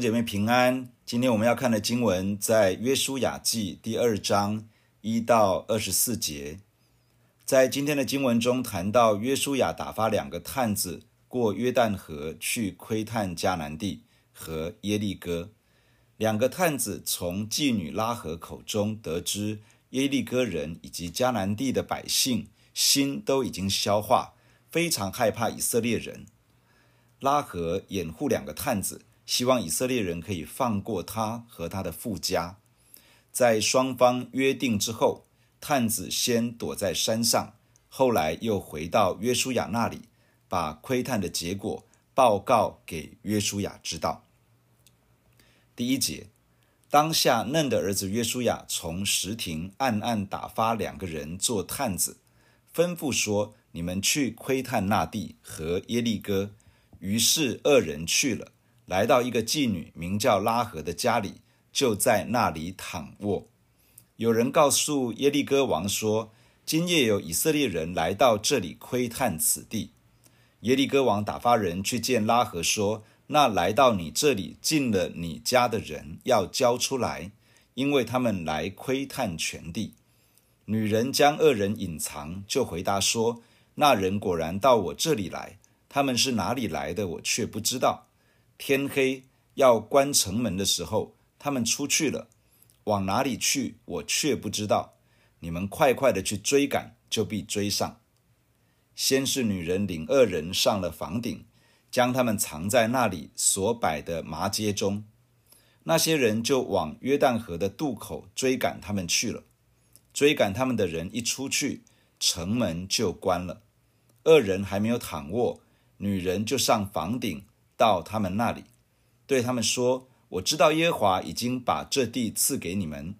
姐妹平安。今天我们要看的经文在约书亚记第二章一到二十四节。在今天的经文中谈到约书亚打发两个探子过约旦河去窥探迦南地和耶利哥。两个探子从妓女拉合口中得知耶利哥人以及迦南地的百姓心都已经消化，非常害怕以色列人。拉合掩护两个探子。希望以色列人可以放过他和他的父家。在双方约定之后，探子先躲在山上，后来又回到约书亚那里，把窥探的结果报告给约书亚知道。第一节，当下嫩的儿子约书亚从石亭暗暗打发两个人做探子，吩咐说：“你们去窥探那地和耶利哥。”于是二人去了。来到一个妓女名叫拉合的家里，就在那里躺卧。有人告诉耶利哥王说：“今夜有以色列人来到这里窥探此地。”耶利哥王打发人去见拉合，说：“那来到你这里进了你家的人，要交出来，因为他们来窥探全地。”女人将二人隐藏，就回答说：“那人果然到我这里来，他们是哪里来的，我却不知道。”天黑要关城门的时候，他们出去了，往哪里去，我却不知道。你们快快的去追赶，就必追上。先是女人领二人上了房顶，将他们藏在那里所摆的麻街中。那些人就往约旦河的渡口追赶他们去了。追赶他们的人一出去，城门就关了。二人还没有躺卧，女人就上房顶。到他们那里，对他们说：“我知道耶和华已经把这地赐给你们，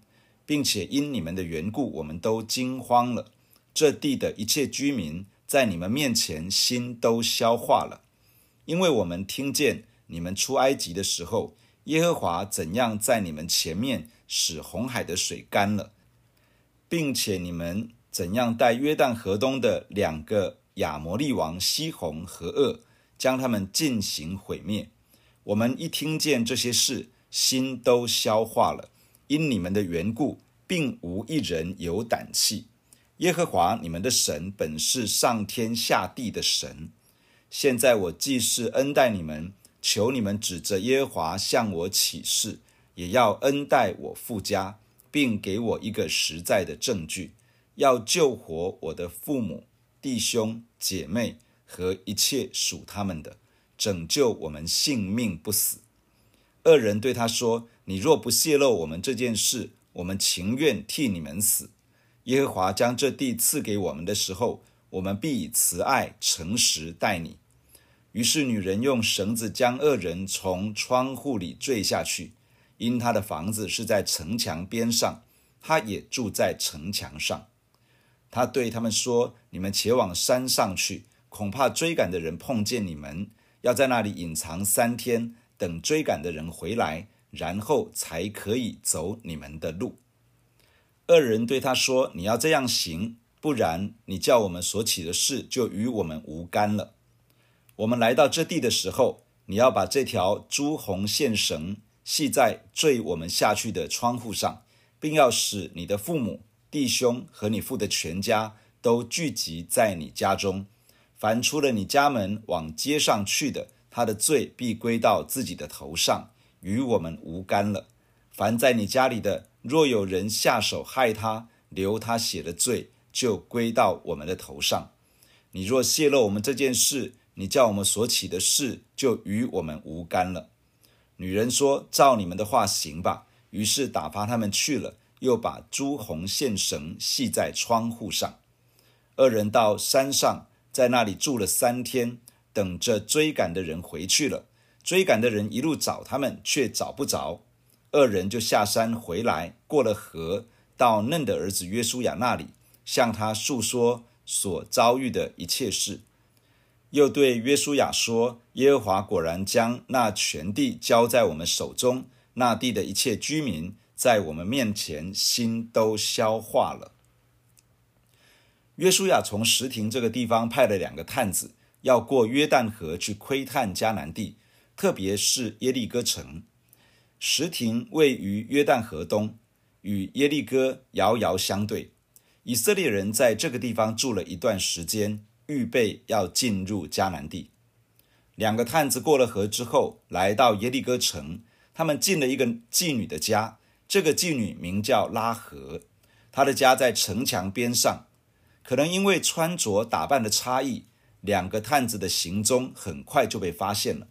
并且因你们的缘故，我们都惊慌了。这地的一切居民在你们面前心都消化了，因为我们听见你们出埃及的时候，耶和华怎样在你们前面使红海的水干了，并且你们怎样带约旦河东的两个亚摩利王西宏和噩。”将他们进行毁灭。我们一听见这些事，心都消化了。因你们的缘故，并无一人有胆气。耶和华你们的神本是上天下地的神。现在我既是恩待你们，求你们指着耶和华向我起誓，也要恩待我父家，并给我一个实在的证据，要救活我的父母、弟兄、姐妹。和一切属他们的，拯救我们性命不死。二人对他说：“你若不泄露我们这件事，我们情愿替你们死。耶和华将这地赐给我们的时候，我们必以慈爱诚实待你。”于是女人用绳子将二人从窗户里坠下去，因他的房子是在城墙边上，他也住在城墙上。他对他们说：“你们且往山上去。”恐怕追赶的人碰见你们，要在那里隐藏三天，等追赶的人回来，然后才可以走你们的路。二人对他说：“你要这样行，不然你叫我们所起的事就与我们无干了。我们来到这地的时候，你要把这条朱红线绳系在坠我们下去的窗户上，并要使你的父母、弟兄和你父的全家都聚集在你家中。”凡出了你家门往街上去的，他的罪必归到自己的头上，与我们无干了。凡在你家里的，若有人下手害他，流他血的罪，就归到我们的头上。你若泄露我们这件事，你叫我们所起的事，就与我们无干了。女人说：“照你们的话行吧。”于是打发他们去了，又把朱红线绳系在窗户上。二人到山上。在那里住了三天，等着追赶的人回去了。追赶的人一路找他们，却找不着。二人就下山回来，过了河，到嫩的儿子约书亚那里，向他诉说所遭遇的一切事。又对约书亚说：“耶和华果然将那全地交在我们手中，那地的一切居民在我们面前心都消化了。”约书亚从石亭这个地方派了两个探子，要过约旦河去窥探迦南地，特别是耶利哥城。石亭位于约旦河东，与耶利哥遥遥相对。以色列人在这个地方住了一段时间，预备要进入迦南地。两个探子过了河之后，来到耶利哥城，他们进了一个妓女的家。这个妓女名叫拉合，她的家在城墙边上。可能因为穿着打扮的差异，两个探子的行踪很快就被发现了。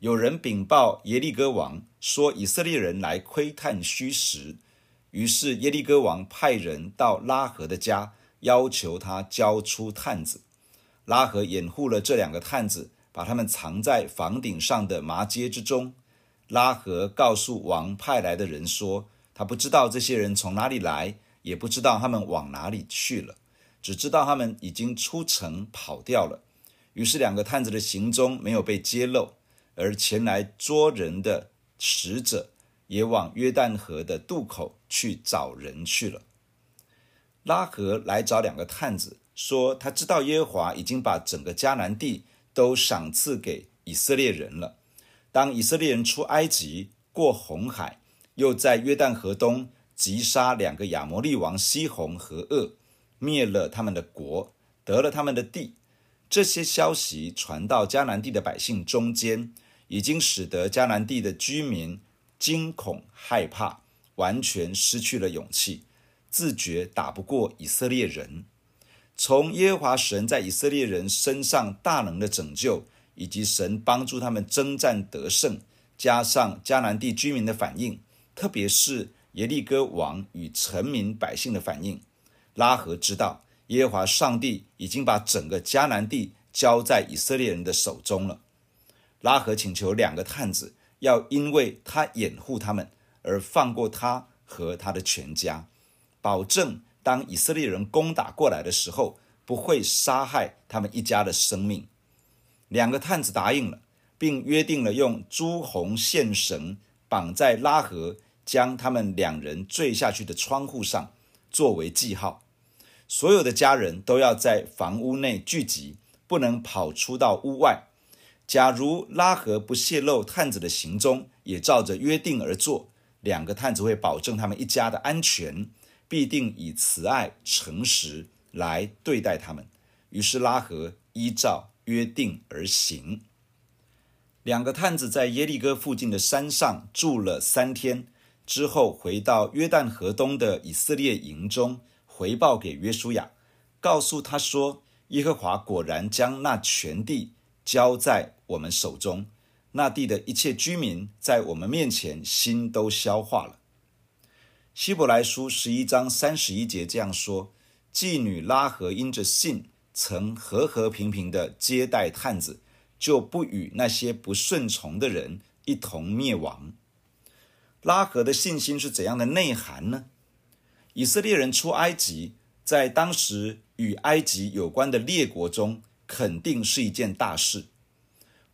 有人禀报耶利哥王说，以色列人来窥探虚实。于是耶利哥王派人到拉合的家，要求他交出探子。拉合掩护了这两个探子，把他们藏在房顶上的麻秸之中。拉合告诉王派来的人说，他不知道这些人从哪里来，也不知道他们往哪里去了，只知道他们已经出城跑掉了。于是两个探子的行踪没有被揭露，而前来捉人的使者。也往约旦河的渡口去找人去了。拉合来找两个探子，说他知道耶和华已经把整个迦南地都赏赐给以色列人了。当以色列人出埃及，过红海，又在约旦河东击杀两个亚摩利王西宏和噩，灭了他们的国，得了他们的地。这些消息传到迦南地的百姓中间，已经使得迦南地的居民。惊恐害怕，完全失去了勇气，自觉打不过以色列人。从耶和华神在以色列人身上大能的拯救，以及神帮助他们征战得胜，加上迦南地居民的反应，特别是耶利哥王与臣民百姓的反应，拉合知道耶和华上帝已经把整个迦南地交在以色列人的手中了。拉合请求两个探子。要因为他掩护他们而放过他和他的全家，保证当以色列人攻打过来的时候，不会杀害他们一家的生命。两个探子答应了，并约定了用朱红线绳绑在拉合将他们两人坠下去的窗户上，作为记号。所有的家人都要在房屋内聚集，不能跑出到屋外。假如拉合不泄露探子的行踪，也照着约定而做，两个探子会保证他们一家的安全，必定以慈爱诚实来对待他们。于是拉合依照约定而行。两个探子在耶利哥附近的山上住了三天，之后回到约旦河东的以色列营中，回报给约书亚，告诉他说：耶和华果然将那全地。交在我们手中，那地的一切居民在我们面前心都消化了。希伯来书十一章三十一节这样说：妓女拉合因着信，曾和和平平的接待探子，就不与那些不顺从的人一同灭亡。拉合的信心是怎样的内涵呢？以色列人出埃及，在当时与埃及有关的列国中。肯定是一件大事，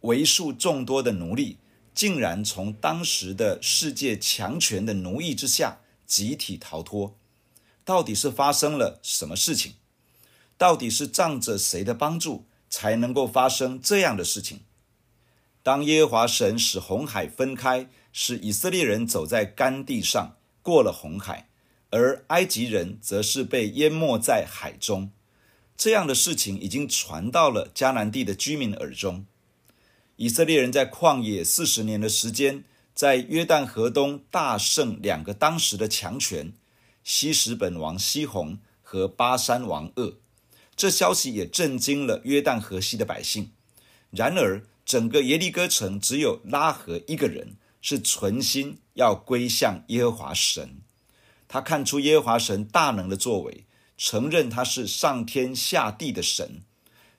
为数众多的奴隶竟然从当时的世界强权的奴役之下集体逃脱，到底是发生了什么事情？到底是仗着谁的帮助才能够发生这样的事情？当耶和华神使红海分开，使以色列人走在干地上过了红海，而埃及人则是被淹没在海中。这样的事情已经传到了迦南地的居民耳中。以色列人在旷野四十年的时间，在约旦河东大胜两个当时的强权——希什本王西宏和巴珊王噩。这消息也震惊了约旦河西的百姓。然而，整个耶利哥城只有拉合一个人是存心要归向耶和华神。他看出耶和华神大能的作为。承认他是上天下地的神，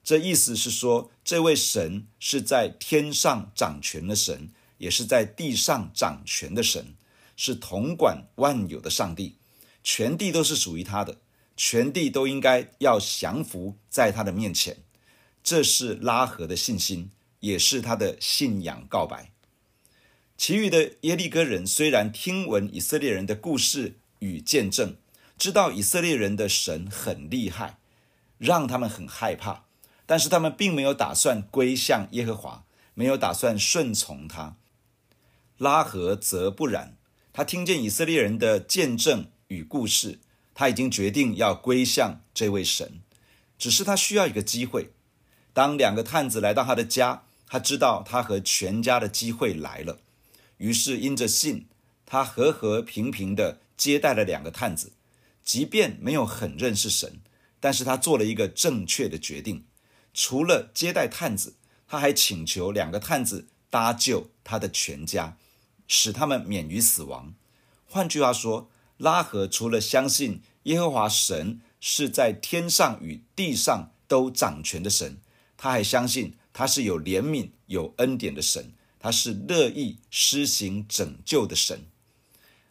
这意思是说，这位神是在天上掌权的神，也是在地上掌权的神，是统管万有的上帝，全地都是属于他的，全地都应该要降服在他的面前。这是拉合的信心，也是他的信仰告白。其余的耶利哥人虽然听闻以色列人的故事与见证。知道以色列人的神很厉害，让他们很害怕，但是他们并没有打算归向耶和华，没有打算顺从他。拉合则不然。他听见以色列人的见证与故事，他已经决定要归向这位神，只是他需要一个机会。当两个探子来到他的家，他知道他和全家的机会来了，于是因着信，他和和平平的接待了两个探子，即便没有很认识神，但是他做了一个正确的决定。除了接待探子，他还请求两个探子搭救他的全家。使他们免于死亡。换句话说，拉合除了相信耶和华神是在天上与地上都掌权的神，他还相信他是有怜悯、有恩典的神，他是乐意施行拯救的神。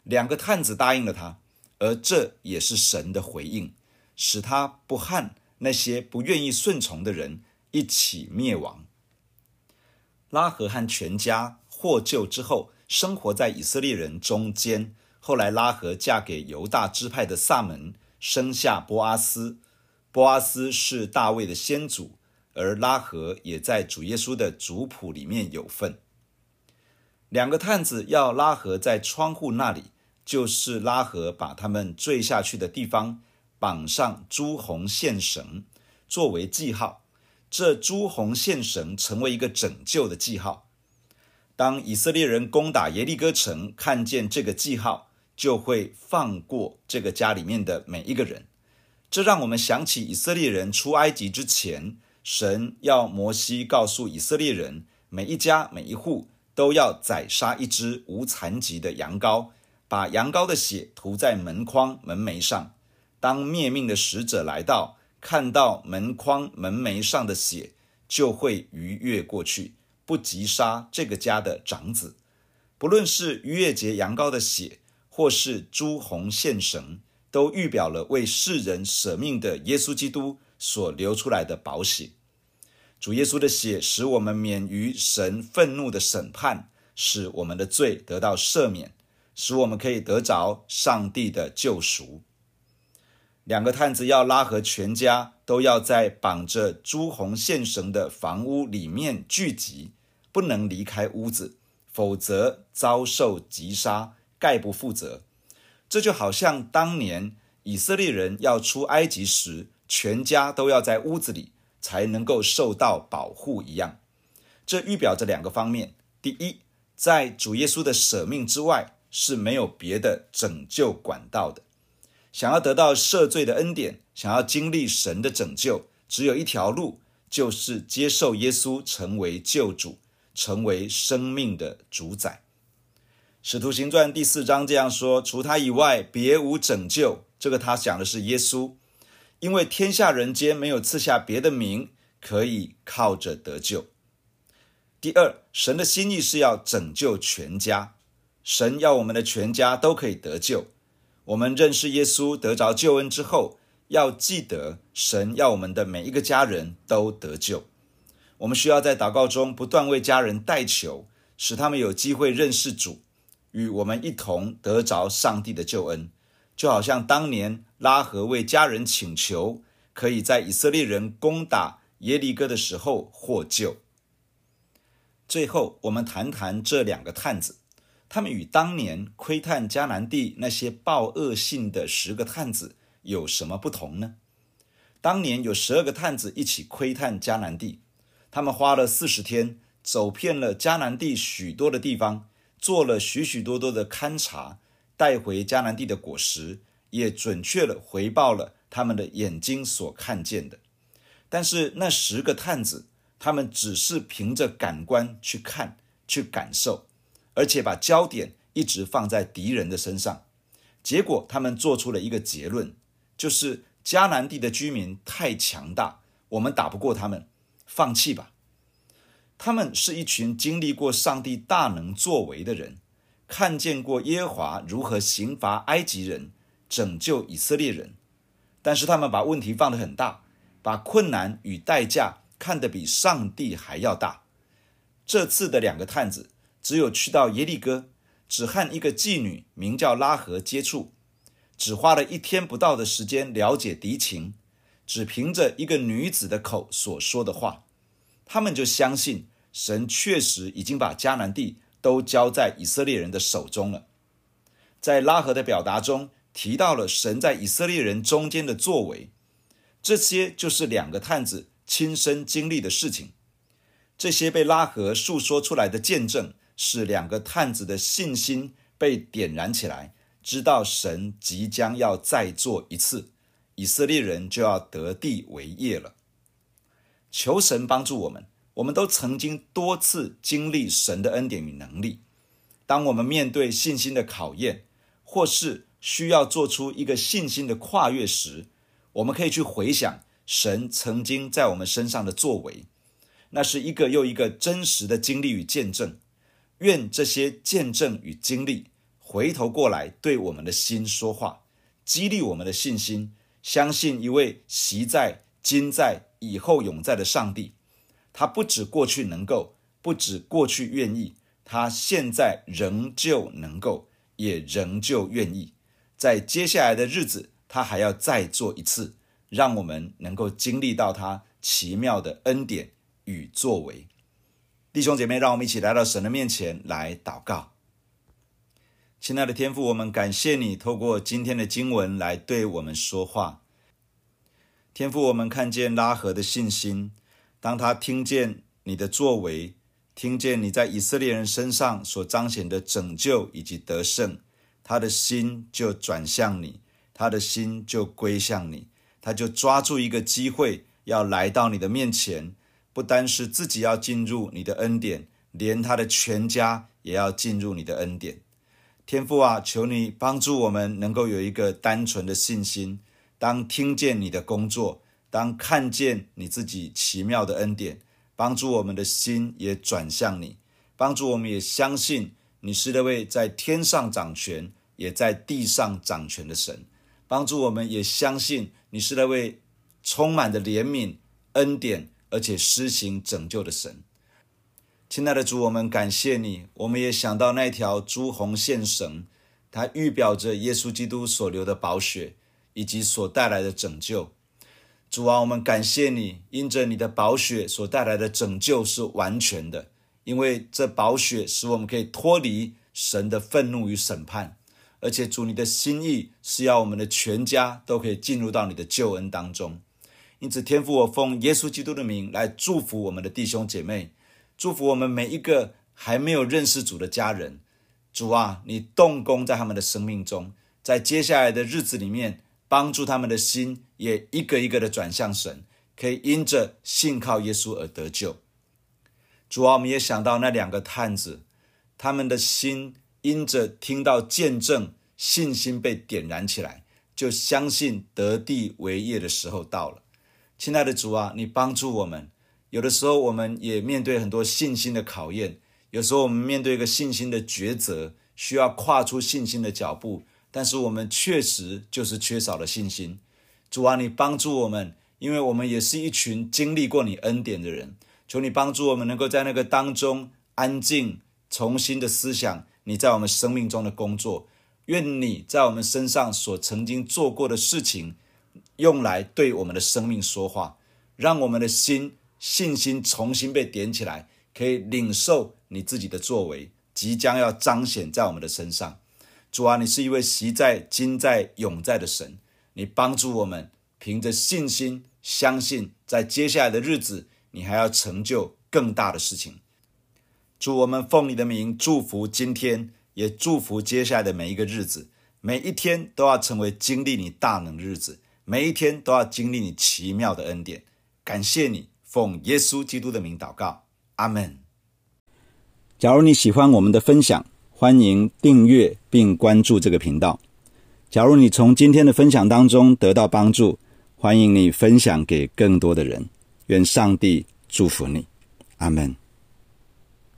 两个探子答应了他，而这也是神的回应，使他不和那些不愿意顺从的人一起灭亡。拉合和全家获救之后，生活在以色列人中间。后来，拉合嫁给犹大支派的撒门，生下波阿斯。波阿斯是大卫的先祖，而拉合也在主耶稣的族谱里面有份。两个探子要拉合在窗户那里，就是拉合把他们坠下去的地方绑上朱红线绳，作为记号。这朱红线绳成为一个拯救的记号。当以色列人攻打耶利哥城，看见这个记号，就会放过这个家里面的每一个人。这让我们想起以色列人出埃及之前，神要摩西告诉以色列人，每一家每一户都要宰杀一只无残疾的羊羔，把羊羔的血涂在门框门楣上。当灭命的使者来到，看到门框门楣上的血，就会逾越过去。不击杀这个家的长子，不论是逾越节羊羔的血，或是朱红线绳，都预表了为世人舍命的耶稣基督所流出来的宝血。主耶稣的血使我们免于神愤怒的审判，使我们的罪得到赦免，使我们可以得着上帝的救赎。两个探子要拉合全家都要在绑着朱红线绳的房屋里面聚集，不能离开屋子，否则遭受击杀，概不负责。这就好像当年以色列人要出埃及时，全家都要在屋子里才能够受到保护一样。这预表着两个方面：第一，在主耶稣的舍命之外，是没有别的拯救管道的。想要得到赦罪的恩典，想要经历神的拯救，只有一条路，就是接受耶稣成为救主，成为生命的主宰。使徒行传第四章这样说：除他以外，别无拯救。这个他讲的是耶稣，因为天下人间没有赐下别的名，可以靠着得救。第二，神的心意是要拯救全家，神要我们的全家都可以得救。我们认识耶稣得着救恩之后，要记得神要我们的每一个家人都得救。我们需要在祷告中不断为家人代求，使他们有机会认识主，与我们一同得着上帝的救恩。就好像当年拉合为家人请求，可以在以色列人攻打耶利哥的时候获救。最后，我们谈谈这两个探子。他们与当年窥探迦南地那些报恶信的十个探子有什么不同呢？当年有十二个探子一起窥探迦南地，他们花了四十天，走遍了迦南地许多的地方，做了许许多多的勘察，带回迦南地的果实，也准确地回报了他们的眼睛所看见的。但是那十个探子，他们只是凭着感官去看，去感受。而且把焦点一直放在敌人的身上，结果他们做出了一个结论，就是迦南地的居民太强大，我们打不过他们，放弃吧。他们是一群经历过上帝大能作为的人，看见过耶和华如何刑罚埃及人，拯救以色列人，但是他们把问题放得很大，把困难与代价看得比上帝还要大。这次的两个探子。只有去到耶利哥，只和一个妓女名叫拉合接触，只花了一天不到的时间了解敌情，只凭着一个女子的口所说的话，他们就相信神确实已经把迦南地都交在以色列人的手中了。在拉合的表达中提到了神在以色列人中间的作为，这些就是两个探子亲身经历的事情。这些被拉合述说出来的见证，使两个探子的信心被点燃起来，知道神即将要再做一次，以色列人就要得地为业了。求神帮助我们，我们都曾经多次经历神的恩典与能力。当我们面对信心的考验，或是需要做出一个信心的跨越时，我们可以去回想神曾经在我们身上的作为，那是一个又一个真实的经历与见证。愿这些见证与经历回头过来对我们的心说话，激励我们的信心，相信一位昔在、今在、以后永在的上帝。他不止过去能够，不止过去愿意，他现在仍旧能够。也仍旧愿意，在接下来的日子，他还要再做一次，让我们能够经历到他奇妙的恩典与作为。弟兄姐妹，让我们一起来到神的面前来祷告。亲爱的天父，我们感谢你透过今天的经文来对我们说话。天父，我们看见拉合的信心，当他听见你的作为。听见你在以色列人身上所彰显的拯救以及得胜，他的心就转向你，他的心就归向你，他就抓住一个机会要来到你的面前，不单是自己要进入你的恩典，连他的全家也要进入你的恩典。天父啊，求你帮助我们能够有一个单纯的信心，当听见你的工作，当看见你自己奇妙的恩典。帮助我们的心也转向你，帮助我们也相信你是那位在天上掌权，也在地上掌权的神。帮助我们也相信你是那位充满的怜悯、恩典，而且施行拯救的神。亲爱的主，我们感谢你。我们也想到那条朱红线绳，它预表着耶稣基督所流的宝血，以及所带来的拯救。主啊，我们感谢你，因着你的宝血所带来的拯救是完全的，因为这宝血使我们可以脱离神的愤怒与审判，而且主你的心意是要我们的全家都可以进入到你的救恩当中。因此，天父，我奉耶稣基督的名来祝福我们的弟兄姐妹，祝福我们每一个还没有认识主的家人。主啊，你动工在他们的生命中，在接下来的日子里面。帮助他们的心也一个一个的转向神，可以因着信靠耶稣而得救。主啊，我们也想到那两个探子，他们的心因着听到见证，信心被点燃起来，就相信得地为业的时候到了。亲爱的主啊，你帮助我们。有的时候我们也面对很多信心的考验，有时候我们面对一个信心的抉择，需要跨出信心的脚步。但是我们确实就是缺少了信心，主啊，你帮助我们，因为我们也是一群经历过你恩典的人，求你帮助我们能够在那个当中安静，重新的思想你在我们生命中的工作，愿你在我们身上所曾经做过的事情，用来对我们的生命说话，让我们的心信心重新被点起来，可以领受你自己的作为，即将要彰显在我们的身上。主啊，你是一位习在、今在、永在的神，你帮助我们凭着信心相信，在接下来的日子，你还要成就更大的事情。祝我们奉你的名祝福今天，也祝福接下来的每一个日子，每一天都要成为经历你大能的日子，每一天都要经历你奇妙的恩典。感谢你，奉耶稣基督的名祷告，阿门。假如你喜欢我们的分享，欢迎订阅并关注这个频道。假如你从今天的分享当中得到帮助，欢迎你分享给更多的人。愿上帝祝福你，阿门。